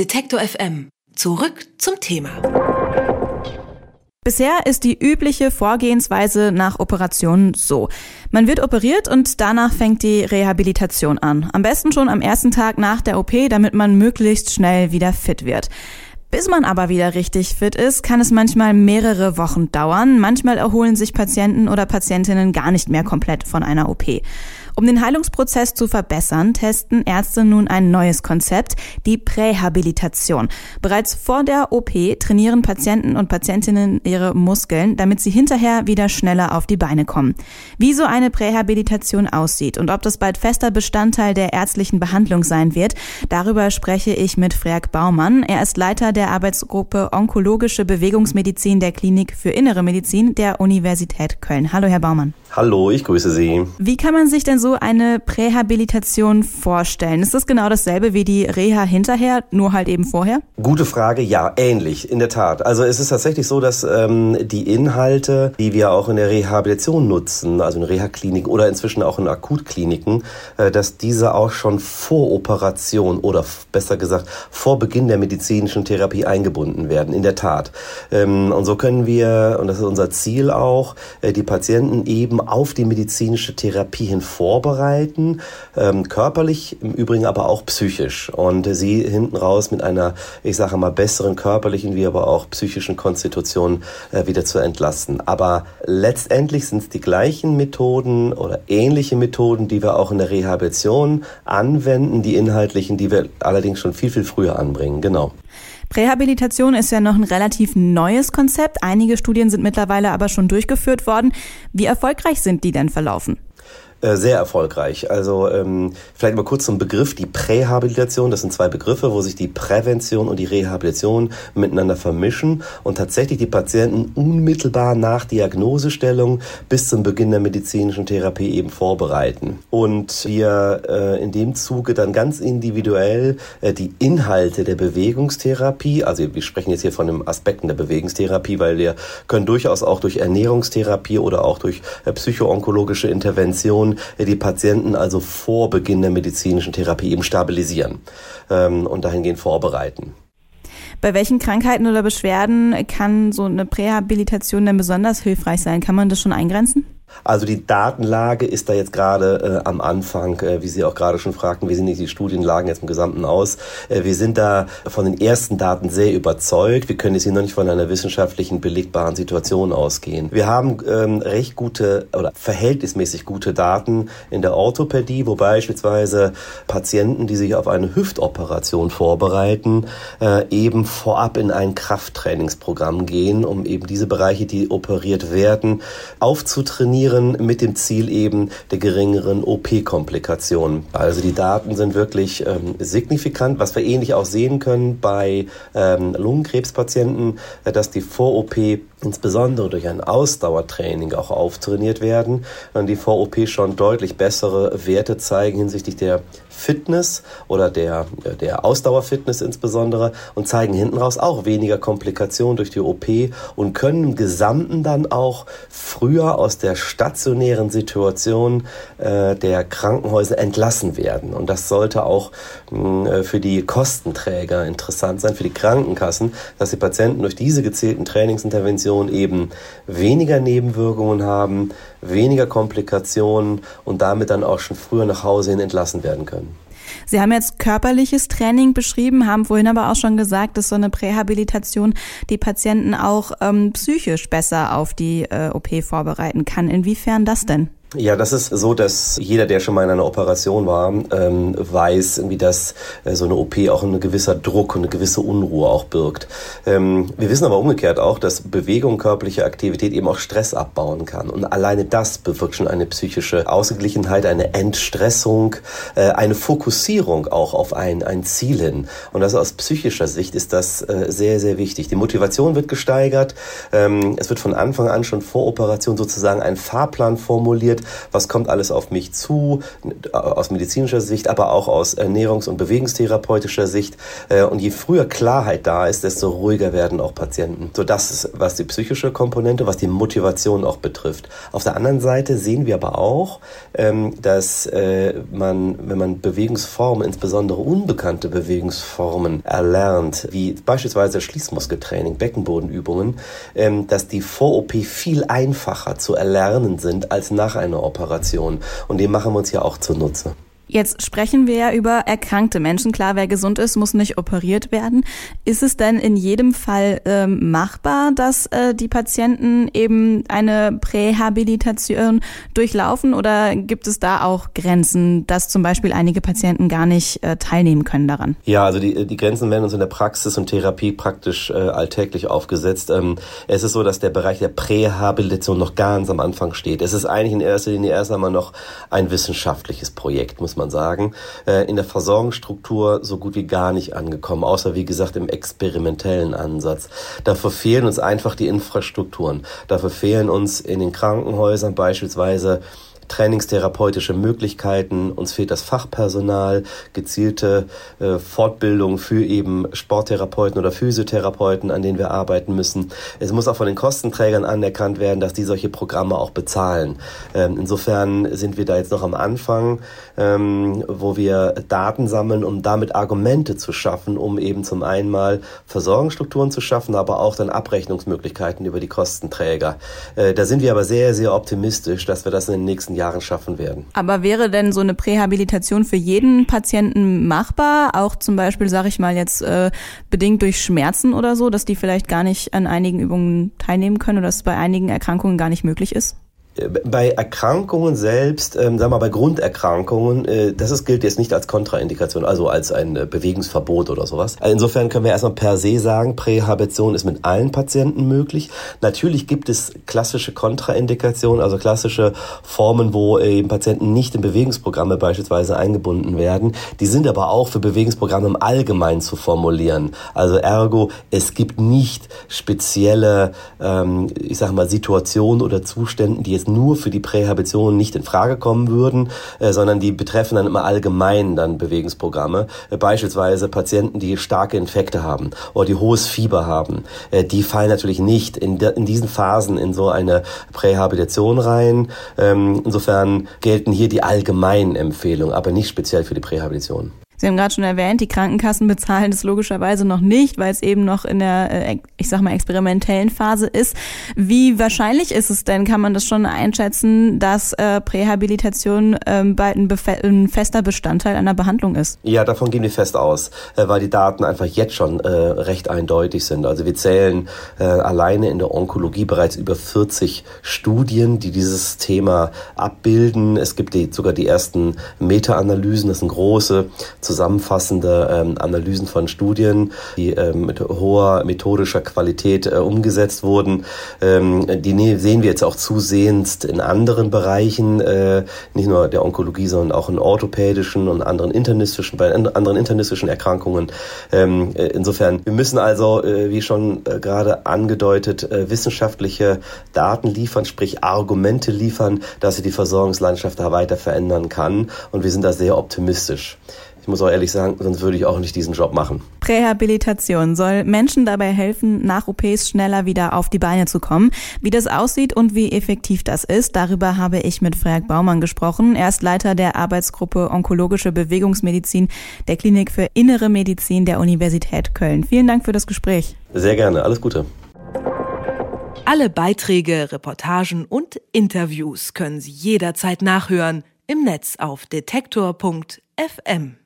Detektor FM. Zurück zum Thema. Bisher ist die übliche Vorgehensweise nach Operationen so. Man wird operiert und danach fängt die Rehabilitation an. Am besten schon am ersten Tag nach der OP, damit man möglichst schnell wieder fit wird. Bis man aber wieder richtig fit ist, kann es manchmal mehrere Wochen dauern. Manchmal erholen sich Patienten oder Patientinnen gar nicht mehr komplett von einer OP. Um den Heilungsprozess zu verbessern, testen Ärzte nun ein neues Konzept, die Prähabilitation. Bereits vor der OP trainieren Patienten und Patientinnen ihre Muskeln, damit sie hinterher wieder schneller auf die Beine kommen. Wie so eine Prähabilitation aussieht und ob das bald fester Bestandteil der ärztlichen Behandlung sein wird, darüber spreche ich mit Freak Baumann. Er ist Leiter der Arbeitsgruppe Onkologische Bewegungsmedizin der Klinik für Innere Medizin der Universität Köln. Hallo, Herr Baumann. Hallo, ich grüße Sie. Wie kann man sich denn so eine Prähabilitation vorstellen? Ist das genau dasselbe wie die Reha hinterher, nur halt eben vorher? Gute Frage, ja, ähnlich, in der Tat. Also es ist tatsächlich so, dass ähm, die Inhalte, die wir auch in der Rehabilitation nutzen, also in Reha-Kliniken oder inzwischen auch in Akutkliniken, äh, dass diese auch schon vor Operation oder besser gesagt vor Beginn der medizinischen Therapie eingebunden werden, in der Tat. Ähm, und so können wir, und das ist unser Ziel auch, äh, die Patienten eben auf die medizinische Therapie hin vorbereiten, ähm, körperlich, im Übrigen aber auch psychisch. Und sie hinten raus mit einer, ich sage mal, besseren körperlichen wie aber auch psychischen Konstitution äh, wieder zu entlassen. Aber letztendlich sind es die gleichen Methoden oder ähnliche Methoden, die wir auch in der Rehabilitation anwenden, die inhaltlichen, die wir allerdings schon viel, viel früher anbringen. Genau. Prähabilitation ist ja noch ein relativ neues Konzept. Einige Studien sind mittlerweile aber schon durchgeführt worden. Wie erfolgreich sind die denn verlaufen? Äh, sehr erfolgreich. Also ähm, vielleicht mal kurz zum Begriff, die Prähabilitation, das sind zwei Begriffe, wo sich die Prävention und die Rehabilitation miteinander vermischen und tatsächlich die Patienten unmittelbar nach Diagnosestellung bis zum Beginn der medizinischen Therapie eben vorbereiten. Und wir äh, in dem Zuge dann ganz individuell äh, die Inhalte der Bewegungstherapie, also wir sprechen jetzt hier von den Aspekten der Bewegungstherapie, weil wir können durchaus auch durch Ernährungstherapie oder auch durch äh, psychoonkologische Intervention die Patienten also vor Beginn der medizinischen Therapie eben stabilisieren ähm, und dahingehend vorbereiten. Bei welchen Krankheiten oder Beschwerden kann so eine Prähabilitation denn besonders hilfreich sein? Kann man das schon eingrenzen? Also die Datenlage ist da jetzt gerade äh, am Anfang, äh, wie Sie auch gerade schon fragten, wie sehen die Studienlagen jetzt im Gesamten aus? Äh, wir sind da von den ersten Daten sehr überzeugt. Wir können jetzt hier noch nicht von einer wissenschaftlichen belegbaren Situation ausgehen. Wir haben ähm, recht gute oder verhältnismäßig gute Daten in der Orthopädie, wo beispielsweise Patienten, die sich auf eine Hüftoperation vorbereiten, äh, eben vorab in ein Krafttrainingsprogramm gehen, um eben diese Bereiche, die operiert werden, aufzutrainieren trainieren mit dem Ziel eben der geringeren OP-Komplikationen. Also die Daten sind wirklich ähm, signifikant, was wir ähnlich auch sehen können bei ähm, Lungenkrebspatienten, äh, dass die Vor-OP insbesondere durch ein Ausdauertraining auch auftrainiert werden die Vor-OP schon deutlich bessere Werte zeigen hinsichtlich der Fitness oder der, äh, der Ausdauerfitness insbesondere und zeigen hinten raus auch weniger Komplikationen durch die OP und können im Gesamten dann auch früher aus der stationären Situation äh, der Krankenhäuser entlassen werden. Und das sollte auch mh, äh, für die Kostenträger interessant sein, für die Krankenkassen, dass die Patienten durch diese gezielten Trainingsinterventionen eben weniger Nebenwirkungen haben, weniger Komplikationen und damit dann auch schon früher nach Hause hin entlassen werden können. Sie haben jetzt körperliches Training beschrieben, haben vorhin aber auch schon gesagt, dass so eine Prähabilitation die Patienten auch ähm, psychisch besser auf die äh, OP vorbereiten kann. Inwiefern das denn? Ja, das ist so, dass jeder, der schon mal in einer Operation war, ähm, weiß, irgendwie, dass äh, so eine OP auch ein gewisser Druck und eine gewisse Unruhe auch birgt. Ähm, wir wissen aber umgekehrt auch, dass Bewegung, körperliche Aktivität eben auch Stress abbauen kann. Und alleine das bewirkt schon eine psychische Ausgeglichenheit, eine Entstressung, äh, eine Fokussierung auch auf ein, ein Ziel hin. Und das aus psychischer Sicht ist das äh, sehr, sehr wichtig. Die Motivation wird gesteigert. Ähm, es wird von Anfang an schon vor Operation sozusagen ein Fahrplan formuliert, was kommt alles auf mich zu, aus medizinischer Sicht, aber auch aus Ernährungs- und Bewegungstherapeutischer Sicht. Äh, und je früher Klarheit da ist, desto ruhiger werden auch Patienten. So das ist, was die psychische Komponente, was die Motivation auch betrifft. Auf der anderen Seite sehen wir aber auch, ähm, dass äh, man, wenn man Bewegungsformen, insbesondere unbekannte Bewegungsformen erlernt, wie beispielsweise Schließmuskeltraining, Beckenbodenübungen, ähm, dass die vor OP viel einfacher zu erlernen sind als nach einer Operation. Und dem machen wir uns ja auch zunutze. Jetzt sprechen wir ja über erkrankte Menschen. Klar, wer gesund ist, muss nicht operiert werden. Ist es denn in jedem Fall ähm, machbar, dass äh, die Patienten eben eine Prähabilitation durchlaufen oder gibt es da auch Grenzen, dass zum Beispiel einige Patienten gar nicht äh, teilnehmen können daran? Ja, also die, die Grenzen werden uns in der Praxis und Therapie praktisch äh, alltäglich aufgesetzt. Ähm, es ist so, dass der Bereich der Prähabilitation noch ganz am Anfang steht. Es ist eigentlich in erster Linie erst einmal noch ein wissenschaftliches Projekt, muss man man sagen, äh, in der Versorgungsstruktur so gut wie gar nicht angekommen, außer wie gesagt im experimentellen Ansatz. Dafür fehlen uns einfach die Infrastrukturen. Dafür fehlen uns in den Krankenhäusern beispielsweise trainingstherapeutische Möglichkeiten, uns fehlt das Fachpersonal, gezielte äh, Fortbildung für eben Sporttherapeuten oder Physiotherapeuten, an denen wir arbeiten müssen. Es muss auch von den Kostenträgern anerkannt werden, dass die solche Programme auch bezahlen. Ähm, insofern sind wir da jetzt noch am Anfang, ähm, wo wir Daten sammeln, um damit Argumente zu schaffen, um eben zum einen mal Versorgungsstrukturen zu schaffen, aber auch dann Abrechnungsmöglichkeiten über die Kostenträger. Äh, da sind wir aber sehr, sehr optimistisch, dass wir das in den nächsten Jahren schaffen werden. Aber wäre denn so eine Prähabilitation für jeden Patienten machbar? Auch zum Beispiel, sage ich mal jetzt, äh, bedingt durch Schmerzen oder so, dass die vielleicht gar nicht an einigen Übungen teilnehmen können oder dass es bei einigen Erkrankungen gar nicht möglich ist? Bei Erkrankungen selbst, ähm, sagen wir mal bei Grunderkrankungen, äh, das ist, gilt jetzt nicht als Kontraindikation, also als ein äh, Bewegungsverbot oder sowas. Also insofern können wir erstmal per se sagen, Prähabitation ist mit allen Patienten möglich. Natürlich gibt es klassische Kontraindikationen, also klassische Formen, wo äh, eben Patienten nicht in Bewegungsprogramme beispielsweise eingebunden werden. Die sind aber auch für Bewegungsprogramme im Allgemeinen zu formulieren. Also ergo, es gibt nicht spezielle, ähm, ich sag mal, Situationen oder Zustände, die jetzt nur für die Prähabitation nicht in Frage kommen würden, äh, sondern die betreffen dann immer allgemein dann Bewegungsprogramme. Äh, beispielsweise Patienten, die starke Infekte haben oder die hohes Fieber haben. Äh, die fallen natürlich nicht in, in diesen Phasen in so eine Prähabilitation rein. Ähm, insofern gelten hier die allgemeinen Empfehlungen, aber nicht speziell für die Prähabilitation. Sie haben gerade schon erwähnt, die Krankenkassen bezahlen das logischerweise noch nicht, weil es eben noch in der, äh, ich sag mal, experimentellen Phase ist. Wie wahrscheinlich ist es denn, kann man das schon einschätzen, dass äh, Prähabilitation ähm, bald ein, ein, fester Bestandteil einer Behandlung ist? Ja, davon gehen wir fest aus, äh, weil die Daten einfach jetzt schon recht eindeutig sind. Also wir zählen äh, alleine in der Onkologie bereits über 40 Studien, die dieses Thema abbilden. Es gibt die, sogar die ersten Meta-Analysen, das sind große zusammenfassende ähm, Analysen von Studien, die ähm, mit hoher methodischer Qualität äh, umgesetzt wurden. Ähm, die ne-, sehen wir jetzt auch zusehends in anderen Bereichen, äh, nicht nur der Onkologie, sondern auch in orthopädischen und anderen internistischen, bei anderen internistischen Erkrankungen. Ähm, äh, insofern, wir müssen also, äh, wie schon äh, gerade angedeutet, äh, wissenschaftliche Daten liefern, sprich Argumente liefern, dass sie die Versorgungslandschaft da weiter verändern kann. Und wir sind da sehr optimistisch. Ich muss auch ehrlich sagen, sonst würde ich auch nicht diesen Job machen. Prähabilitation soll Menschen dabei helfen, nach OPs schneller wieder auf die Beine zu kommen. Wie das aussieht und wie effektiv das ist, darüber habe ich mit Freak Baumann gesprochen. Er ist Leiter der Arbeitsgruppe Onkologische Bewegungsmedizin der Klinik für Innere Medizin der Universität Köln. Vielen Dank für das Gespräch. Sehr gerne. Alles Gute. Alle Beiträge, Reportagen und Interviews können Sie jederzeit nachhören im Netz auf detektor.fm.